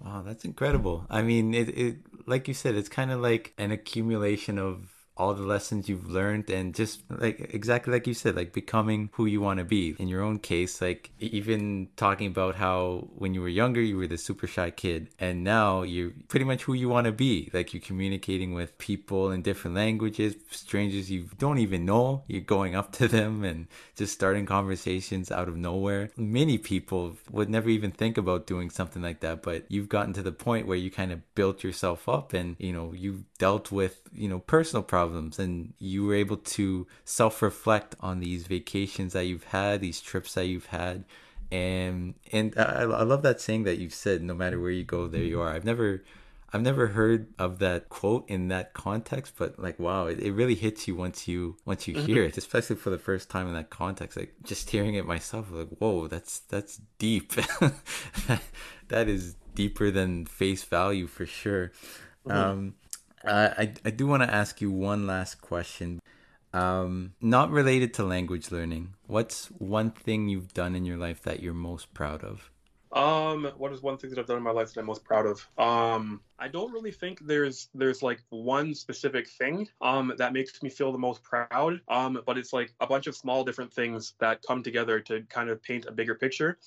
A: Wow, that's incredible. I mean, it, it like you said, it's kind of like an accumulation of all the lessons you've learned and just like exactly like you said like becoming who you want to be. In your own case like even talking about how when you were younger you were the super shy kid and now you're pretty much who you want to be. Like you're communicating with people in different languages strangers you don't even know. You're going up to them and just starting conversations out of nowhere. Many people would never even think about doing something like that but you've gotten to the point where you kind of built yourself up and you know you've dealt with you know personal problems problems and you were able to self-reflect on these vacations that you've had these trips that you've had and and I, I love that saying that you've said no matter where you go there you are i've never I've never heard of that quote in that context, but like wow, it, it really hits you once you once you hear it, especially for the first time in that context. Like just hearing it myself, like whoa, that's that's deep. that is deeper than face value for sure. Mm-hmm. Um, uh, I, I do want to ask you one last question. Um, not related to language learning. What's one thing you've done in your life that you're most proud of?
B: Um, what is one thing that I've done in my life that I'm most proud of? Um, I don't really think there's there's like one specific thing um that makes me feel the most proud. Um, but it's like a bunch of small different things that come together to kind of paint a bigger picture.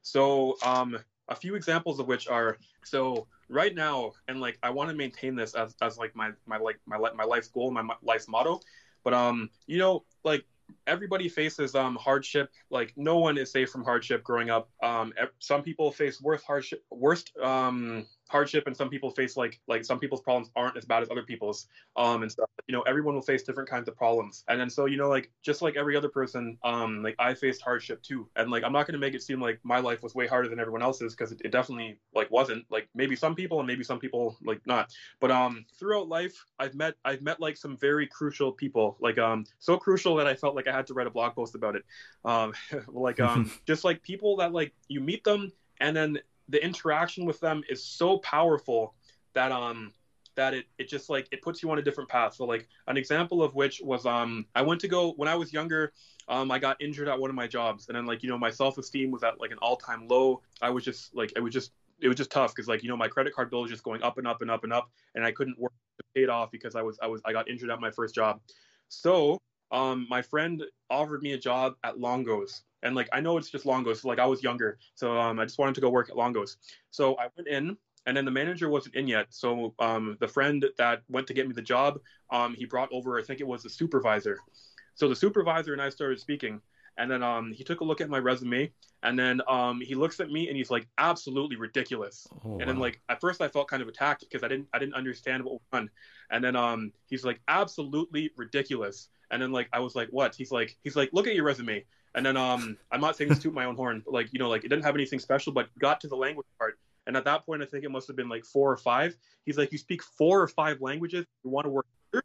B: So um, a few examples of which are so right now and like i want to maintain this as, as like my my like my my life's goal my, my life's motto but um you know like everybody faces um hardship like no one is safe from hardship growing up um some people face worse hardship worst um hardship and some people face like like some people's problems aren't as bad as other people's um and stuff you know everyone will face different kinds of problems. And then so you know like just like every other person um like i faced hardship too and like i'm not going to make it seem like my life was way harder than everyone else's because it, it definitely like wasn't like maybe some people and maybe some people like not. But um throughout life i've met i've met like some very crucial people like um so crucial that i felt like i had to write a blog post about it. Um like um just like people that like you meet them and then the interaction with them is so powerful that um that it, it just like it puts you on a different path. So like an example of which was um i went to go when i was younger um i got injured at one of my jobs. And then like you know my self-esteem was at like an all-time low. I was just like it was just it was just tough because like you know my credit card bill was just going up and up and up and up and i couldn't work to pay it off because i was i was i got injured at my first job. So um my friend offered me a job at longos and like I know it's just Longos. So, like I was younger, so um, I just wanted to go work at Longos. So I went in, and then the manager wasn't in yet. So um, the friend that went to get me the job, um, he brought over I think it was the supervisor. So the supervisor and I started speaking, and then um, he took a look at my resume, and then um, he looks at me and he's like, "Absolutely ridiculous." Oh, and wow. then like at first I felt kind of attacked because I didn't I didn't understand what was done, and then um, he's like, "Absolutely ridiculous." And then like I was like, "What?" He's like, he's like, "Look at your resume." And then um, I'm not saying this to my own horn, but like you know, like it didn't have anything special, but got to the language part. And at that point, I think it must have been like four or five. He's like, you speak four or five languages. You want to work here?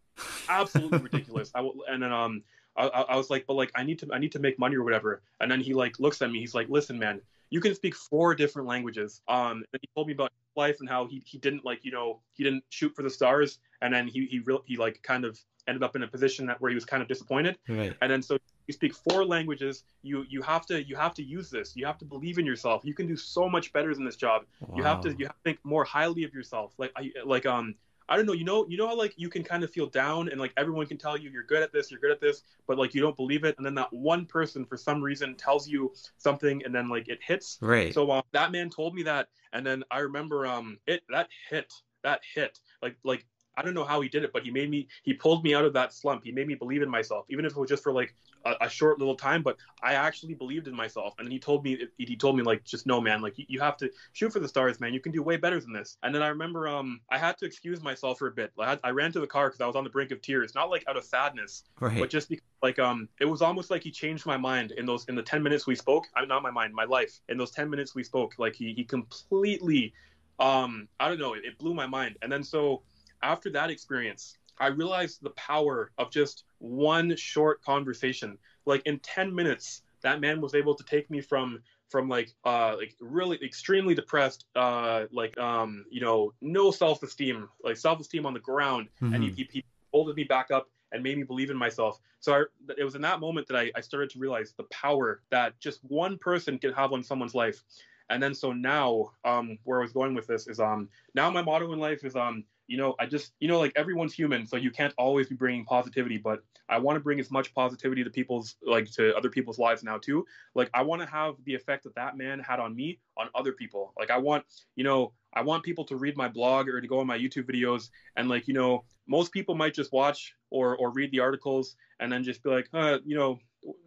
B: Absolutely ridiculous. I will, and then um, I, I was like, but like I need to I need to make money or whatever. And then he like looks at me. He's like, listen, man, you can speak four different languages. Um, and he told me about life and how he, he didn't like you know he didn't shoot for the stars, and then he he real he like kind of ended up in a position that where he was kind of disappointed. Right. And then so you speak four languages. You you have to you have to use this. You have to believe in yourself. You can do so much better than this job. Wow. You have to you have to think more highly of yourself. Like I like um I don't know, you know, you know how like you can kind of feel down and like everyone can tell you you're good at this, you're good at this, but like you don't believe it, and then that one person for some reason tells you something, and then like it hits.
A: Right.
B: So um, that man told me that, and then I remember um it that hit that hit like like I don't know how he did it, but he made me he pulled me out of that slump. He made me believe in myself, even if it was just for like a, a short little time. But I actually believed in myself, and then he told me he told me like just no man, like you, you have to shoot for the stars, man. You can do way better than this. And then I remember um I had to excuse myself for a bit. I, had, I ran to the car because I was on the brink of tears, not like out of sadness, right. but just because like um it was almost like he changed my mind in those in the 10 minutes we spoke i'm not my mind my life in those 10 minutes we spoke like he he completely um i don't know it, it blew my mind and then so after that experience i realized the power of just one short conversation like in 10 minutes that man was able to take me from from like uh like really extremely depressed uh like um you know no self-esteem like self-esteem on the ground mm-hmm. and he, he, folded me back up and made me believe in myself. So I, it was in that moment that I, I started to realize the power that just one person can have on someone's life. And then so now, um, where I was going with this is um now my motto in life is um you know I just you know like everyone's human, so you can't always be bringing positivity, but I want to bring as much positivity to people's like to other people's lives now too. Like I want to have the effect that that man had on me on other people. Like I want you know I want people to read my blog or to go on my YouTube videos and like you know most people might just watch or or read the articles and then just be like, uh, you know,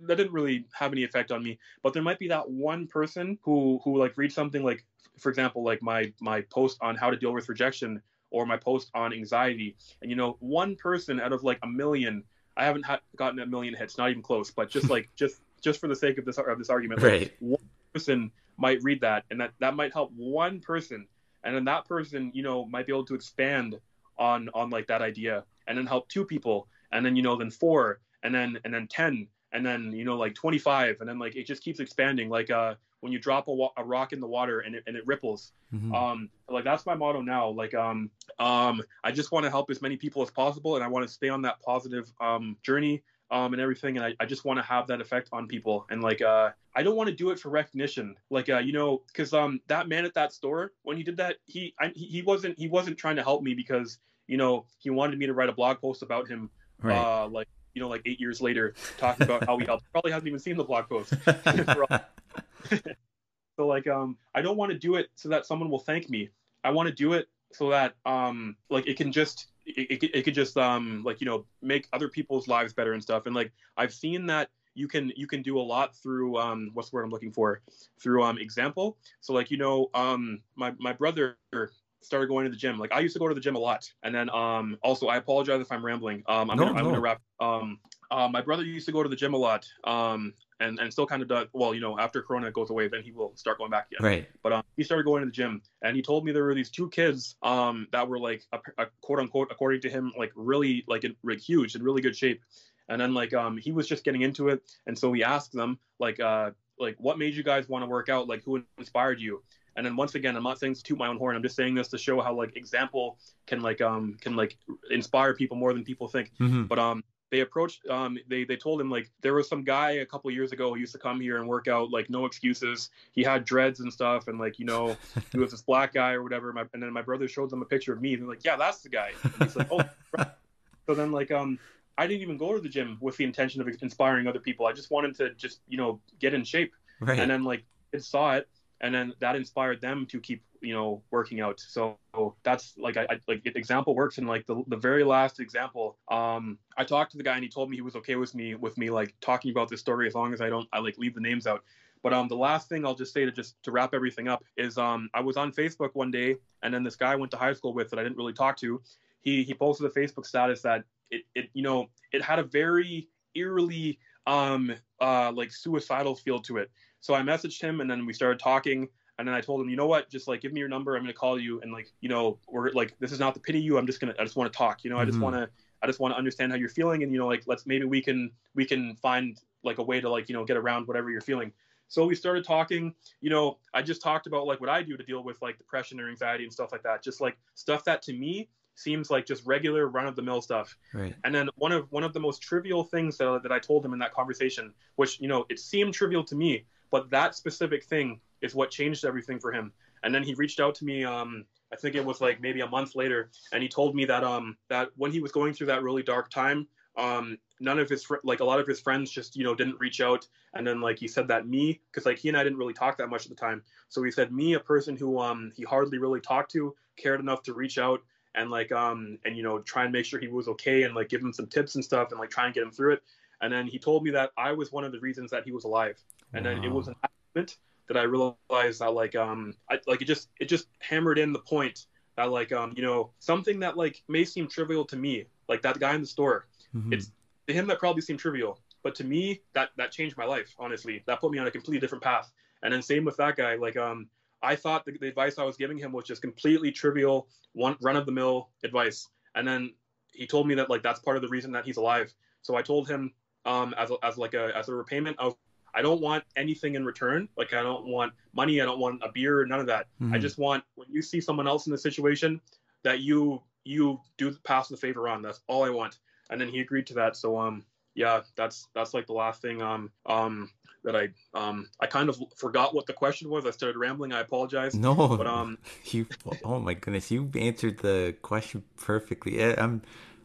B: that didn't really have any effect on me. But there might be that one person who who like reads something like, for example, like my my post on how to deal with rejection or my post on anxiety, and you know, one person out of like a million, I haven't ha- gotten a million hits, not even close, but just like just just for the sake of this of this argument,
A: right. like
B: one person might read that, and that that might help one person, and then that person, you know, might be able to expand on on like that idea and then help two people and then you know then four and then and then 10 and then you know like 25 and then like it just keeps expanding. Like uh when you drop a, a rock in the water and it, and it ripples mm-hmm. um like that's my motto now like um um i just want to help as many people as possible and i want to stay on that positive um journey um, and everything. And I, I just want to have that effect on people. And like, uh, I don't want to do it for recognition. Like, uh, you know, because um, that man at that store when he did that, he I, he wasn't he wasn't trying to help me because you know he wanted me to write a blog post about him. Right. Uh, like you know, like eight years later, talking about how he helped. Probably hasn't even seen the blog post. so like, um, I don't want to do it so that someone will thank me. I want to do it so that um, like it can just it, it, it could just um like you know make other people's lives better and stuff. And like i've seen that you can you can do a lot through um what's the word i'm looking for? Through um example. So like you know um my my brother started going to the gym. Like i used to go to the gym a lot. And then um also i apologize if i'm rambling. Um i'm, no, gonna, no. I'm gonna wrap um uh, my brother used to go to the gym a lot. Um and and still kind of does well you know after corona goes away then he will start going back again.
A: Right.
B: But um, he started going to the gym and he told me there were these two kids um that were like a, a quote unquote according to him like really like in, like huge in really good shape. And then like um he was just getting into it and so he asked them like uh like what made you guys want to work out? Like who inspired you? And then once again i'm not saying to toot my own horn i'm just saying this to show how like example can like um can like inspire people more than people think. Mm-hmm. but um they approached um they they told him like there was some guy a couple years ago who used to come here and work out like no excuses. He had dreads and stuff and like you know he was this black guy or whatever. My, and then my brother showed them a picture of me and they're like yeah that's the guy. And he's like oh so then like um I didn't even go to the gym with the intention of inspiring other people. I just wanted to just you know get in shape. Right. and then like it saw it and then that inspired them to keep you know working out. So that's like I, I like example works and like the, the very last example um i talked to the guy and he told me he was okay with me with me like talking about this story as long as i don't i like leave the names out. But um the last thing i'll just say to just to wrap everything up is um i was on facebook one day and then this guy I went to high school with that i didn't really talk to he he posted a facebook status that it, it you know it had a very eerily um uh like suicidal feel to it so i messaged him and then we started talking and then I told him, you know what, just like give me your number. I'm gonna call you, and like you know, we're like this is not to pity you. I'm just gonna I just want to talk. You know, I just mm-hmm. want to I just want to understand how you're feeling, and you know, like let's maybe we can we can find like a way to like you know get around whatever you're feeling. So we started talking. You know, I just talked about like what I do to deal with like depression or anxiety and stuff like that. Just like stuff that to me seems like just regular run of the mill stuff.
A: Right.
B: And then one of one of the most trivial things that, that I told him in that conversation, which you know it seemed trivial to me, but that specific thing is what changed everything for him. And then he reached out to me. Um, I think it was like maybe a month later, and he told me that um that when he was going through that really dark time, um none of his fr- like a lot of his friends just you know didn't reach out. And then like he said that me, because like he and I didn't really talk that much at the time. So he said me, a person who um he hardly really talked to, cared enough to reach out and like um and you know try and make sure he was okay and like give him some tips and stuff and like try and get him through it. And then he told me that I was one of the reasons that he was alive. And wow. then it was an accident that I realized that like um I like it just it just hammered in the point that like um you know something that like may seem trivial to me like that guy in the store mm-hmm. it's to him that probably seemed trivial but to me that that changed my life honestly that put me on a completely different path and then same with that guy like um I thought the, the advice I was giving him was just completely trivial one run of the mill advice and then he told me that like that's part of the reason that he's alive so I told him um as a, as like a as a repayment of I don't want anything in return. Like I don't want money. I don't want a beer. None of that. Mm-hmm. I just want when you see someone else in the situation that you you do pass the favor on. That's all I want. And then he agreed to that. So um yeah, that's that's like the last thing um um that I um I kind of forgot what the question was. I started rambling. I apologize.
A: No, but um you oh my goodness, you answered the question perfectly. I'm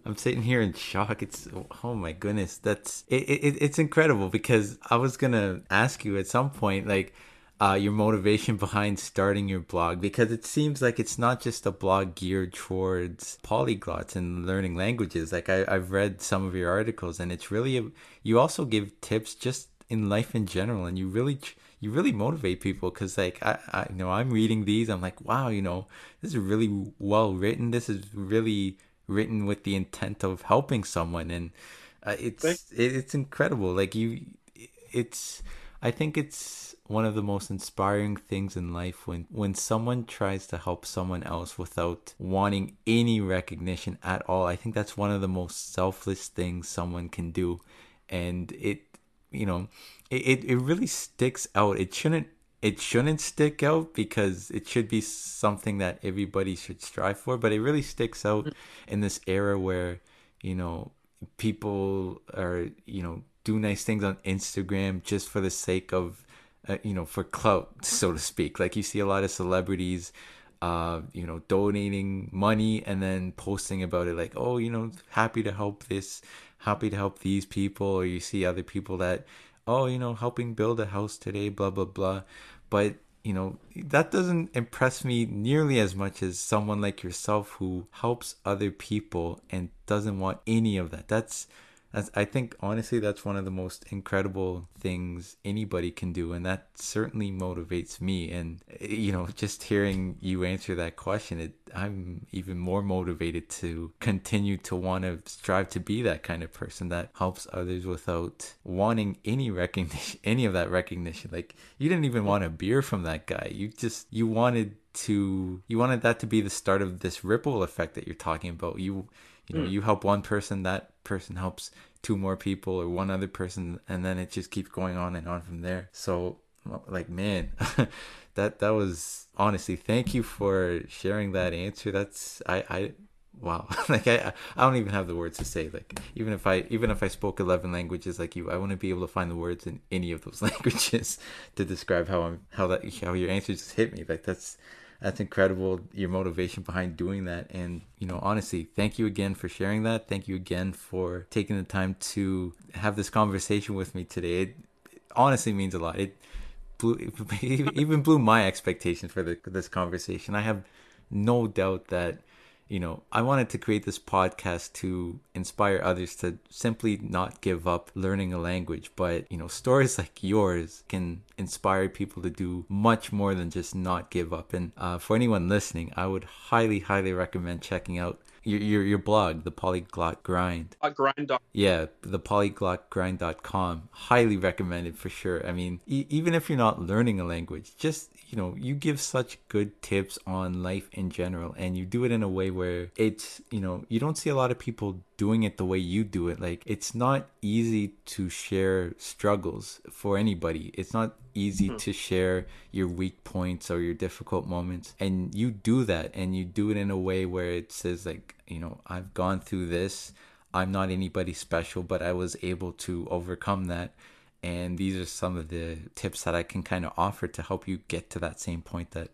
A: I'm sitting here in shock. It's oh my goodness, that's it, it, It's incredible because I was gonna ask you at some point, like, uh, your motivation behind starting your blog because it seems like it's not just a blog geared towards polyglots and learning languages. Like I, I've read some of your articles, and it's really a, you also give tips just in life in general, and you really you really motivate people because like I, I you know I'm reading these, I'm like wow, you know this is really well written. This is really written with the intent of helping someone and uh, it's it, it's incredible. Like you it's i think it's one of the most inspiring things in life when when someone tries to help someone else without wanting any recognition at all. I think that's one of the most selfless things someone can do. And it you know it, it really sticks out. It shouldn't it shouldn't stick out because it should be something that everybody should strive for but it really sticks out mm. in this era where you know people are you know do nice things on instagram just for the sake of uh, you know for clout so to speak like you see a lot of celebrities uh you know donating money and then posting about it like oh you know happy to help this happy to help these people or you see other people that oh, you know, helping build a house today, blah, blah, blah. But, you know, that doesn't impress me nearly as much as someone like yourself who helps other people and doesn't want any of that. That's I think honestly that's one of the most incredible things anybody can do, and that certainly motivates me. And you know, just hearing you answer that question, it, I'm even more motivated to continue to want to strive to be that kind of person that helps others without wanting any recognition, any of that recognition. Like you didn't even want a beer from that guy. You just you wanted to you wanted that to be the start of this ripple effect that you're talking about. You you know mm. you help one person that person helps two more people or one other person and then it just keeps going on and on from there. So like man that that was honestly thank you for sharing that answer. That's i i wow. Like i i don't even have the words to say. Like even if i even if i spoke 11 languages like you i wouldn't be able to find the words in any of those languages to describe how i'm how that how your answer just hit me. Like that's that's incredible your motivation behind doing that. And you know honestly thank you again for sharing that. Thank you again for taking the time to have this conversation with me today. It, it honestly means a lot. It blew even blew my expectations for the, this conversation. I have no doubt that you know, I wanted to create this podcast to inspire others to simply not give up learning a language. But, you know, stories like yours can inspire people to do much more than just not give up. And uh, for anyone listening, I would highly, highly recommend checking out your your, your blog, the Polyglot Grind.
B: Uh, grind.
A: Yeah, the polyglotgrind.com. Highly recommended for sure. I mean, e- even if you're not learning a language, just you know, you give such good tips on life in general, and you do it in a way where it's you know you don't see a lot of people doing it the way you do it. Like it's not easy to share struggles for anybody. It's not easy mm-hmm. to share your weak points or your difficult moments. And you do that and you do it in a way where it says like, you know, I've gone through this. I'm not anybody special, but I was able to overcome that. And these are some of the tips that I can kind of offer to help you get to that same point that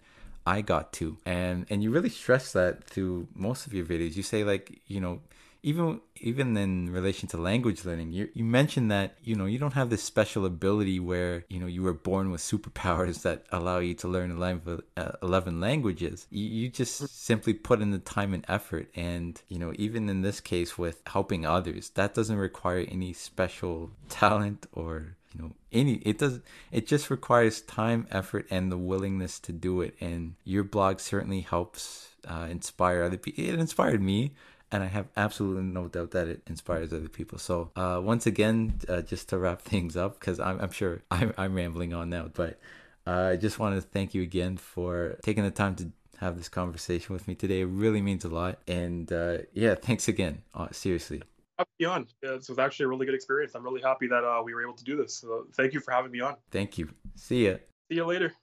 A: I got to. And and you really stress that through most of your videos. You say like, you know, even even in relation to language learning, you you mentioned that you know you don't have this special ability where you know you were born with superpowers that allow you to learn 11, uh, 11 languages. You, you just simply put in the time and effort, and you know even in this case with helping others, that doesn't require any special talent or you know any it does it just requires time effort and the willingness to do it and your blog certainly helps uh, inspire other people it inspired me and I have absolutely no doubt that it inspires other people. So, uh, once again, uh, just to wrap things up, because I'm, I'm, sure I'm, I'm, rambling on now, but uh, I just want to thank you again for taking the time to have this conversation with me today. It really means a lot. And uh, yeah, thanks again. Uh, seriously.
B: Happy on. Yeah, this was actually a really good experience. I'm really happy that uh, we were able to do this. So thank you for having me on.
A: Thank you. See ya.
B: See you later.